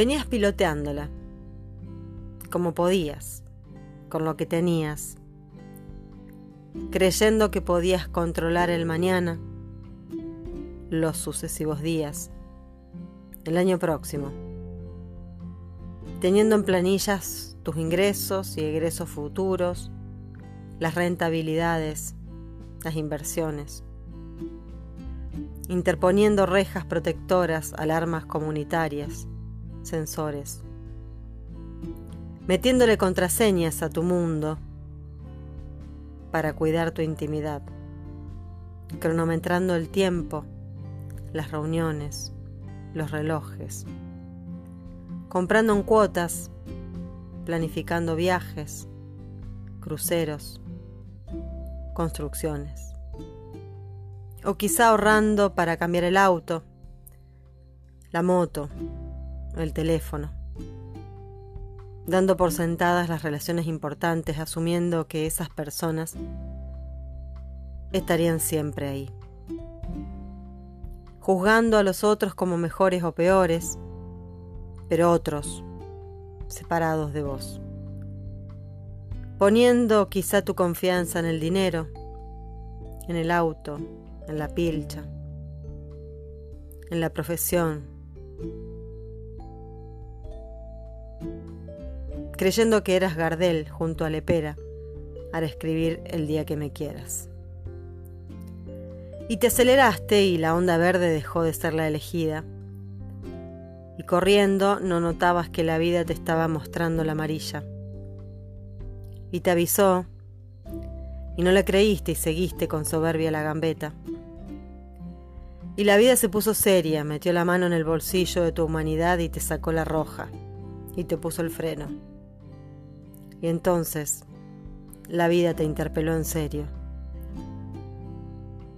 Venías piloteándola, como podías, con lo que tenías, creyendo que podías controlar el mañana, los sucesivos días, el año próximo, teniendo en planillas tus ingresos y egresos futuros, las rentabilidades, las inversiones, interponiendo rejas protectoras, alarmas comunitarias, sensores, metiéndole contraseñas a tu mundo para cuidar tu intimidad, cronometrando el tiempo, las reuniones, los relojes, comprando en cuotas, planificando viajes, cruceros, construcciones. O quizá ahorrando para cambiar el auto, la moto, el teléfono. Dando por sentadas las relaciones importantes, asumiendo que esas personas estarían siempre ahí. Juzgando a los otros como mejores o peores, pero otros, separados de vos poniendo quizá tu confianza en el dinero, en el auto, en la pilcha, en la profesión, creyendo que eras Gardel junto a Lepera para escribir el día que me quieras. Y te aceleraste y la onda verde dejó de ser la elegida. Y corriendo no notabas que la vida te estaba mostrando la amarilla y te avisó, y no le creíste y seguiste con soberbia la gambeta. Y la vida se puso seria, metió la mano en el bolsillo de tu humanidad y te sacó la roja, y te puso el freno. Y entonces la vida te interpeló en serio.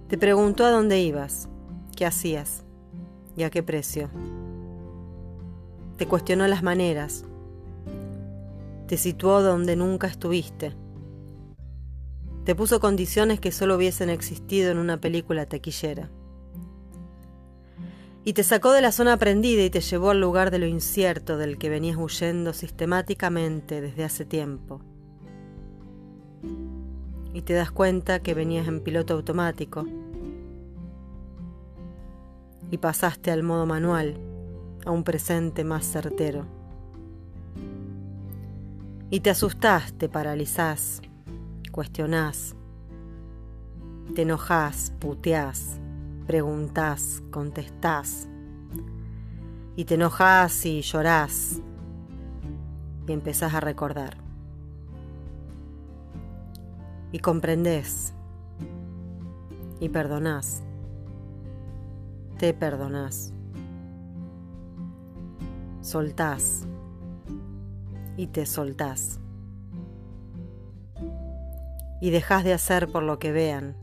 Te preguntó a dónde ibas, qué hacías y a qué precio. Te cuestionó las maneras, te situó donde nunca estuviste. Te puso condiciones que solo hubiesen existido en una película taquillera. Y te sacó de la zona aprendida y te llevó al lugar de lo incierto del que venías huyendo sistemáticamente desde hace tiempo. Y te das cuenta que venías en piloto automático. Y pasaste al modo manual, a un presente más certero. Y te asustás, te paralizás, cuestionás, te enojás, puteás, preguntás, contestás. Y te enojás y llorás y empezás a recordar. Y comprendés y perdonás. Te perdonás. Soltás y te soltás. Y dejas de hacer por lo que vean,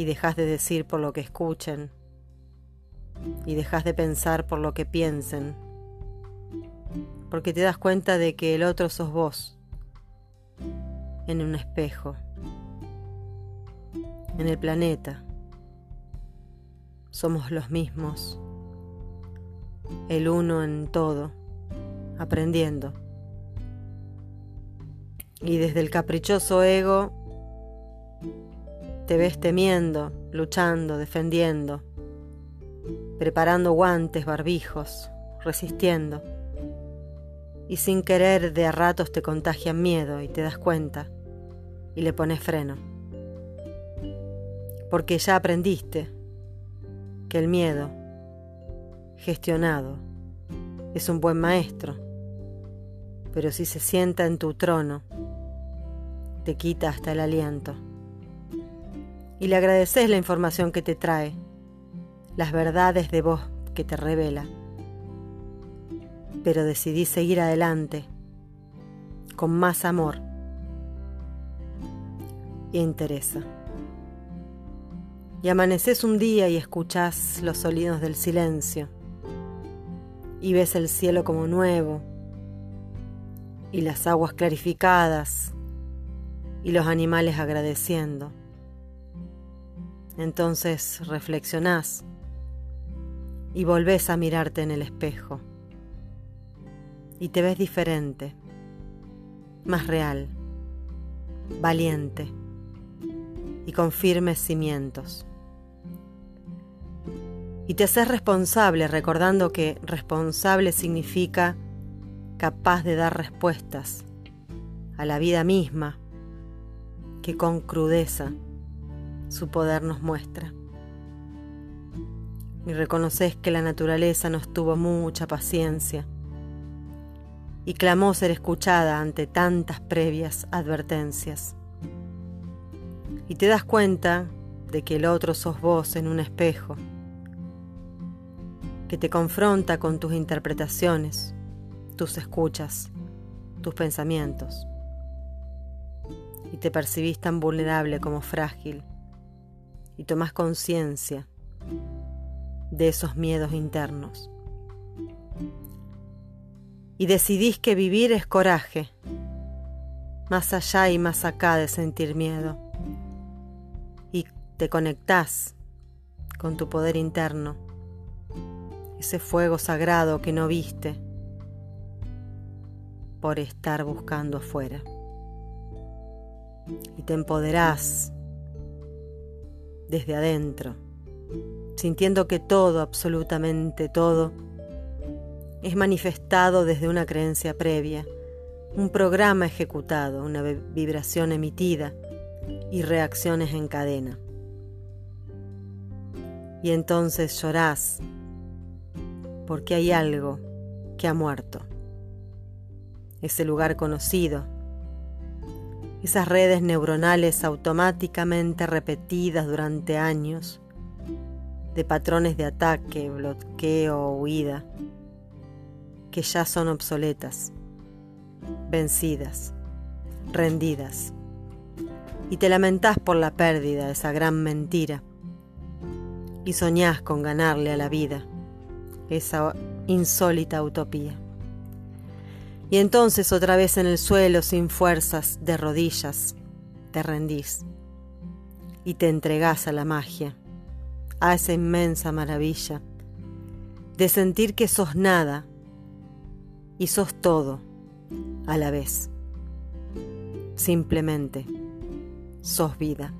y dejas de decir por lo que escuchen, y dejas de pensar por lo que piensen, porque te das cuenta de que el otro sos vos, en un espejo, en el planeta. Somos los mismos, el uno en todo aprendiendo. Y desde el caprichoso ego te ves temiendo, luchando, defendiendo, preparando guantes, barbijos, resistiendo. Y sin querer de a ratos te contagian miedo y te das cuenta y le pones freno. Porque ya aprendiste que el miedo, gestionado, es un buen maestro pero si se sienta en tu trono, te quita hasta el aliento. Y le agradeces la información que te trae, las verdades de vos que te revela. Pero decidí seguir adelante, con más amor e interesa. Y amaneces un día y escuchás los sonidos del silencio, y ves el cielo como nuevo, y las aguas clarificadas y los animales agradeciendo. Entonces reflexionás y volvés a mirarte en el espejo y te ves diferente, más real, valiente y con firmes cimientos. Y te haces responsable recordando que responsable significa capaz de dar respuestas a la vida misma que con crudeza su poder nos muestra. Y reconoces que la naturaleza nos tuvo mucha paciencia y clamó ser escuchada ante tantas previas advertencias. Y te das cuenta de que el otro sos vos en un espejo, que te confronta con tus interpretaciones, tus escuchas, tus pensamientos. Y te percibís tan vulnerable como frágil y tomás conciencia de esos miedos internos y decidís que vivir es coraje, más allá y más acá de sentir miedo. Y te conectás con tu poder interno, ese fuego sagrado que no viste por estar buscando afuera. Y te empoderás desde adentro, sintiendo que todo, absolutamente todo, es manifestado desde una creencia previa, un programa ejecutado, una vibración emitida y reacciones en cadena. Y entonces llorás porque hay algo que ha muerto. Ese lugar conocido, esas redes neuronales automáticamente repetidas durante años de patrones de ataque, bloqueo, huida, que ya son obsoletas, vencidas, rendidas, y te lamentás por la pérdida de esa gran mentira, y soñás con ganarle a la vida, esa insólita utopía. Y entonces otra vez en el suelo, sin fuerzas, de rodillas, te rendís y te entregás a la magia, a esa inmensa maravilla de sentir que sos nada y sos todo a la vez. Simplemente sos vida.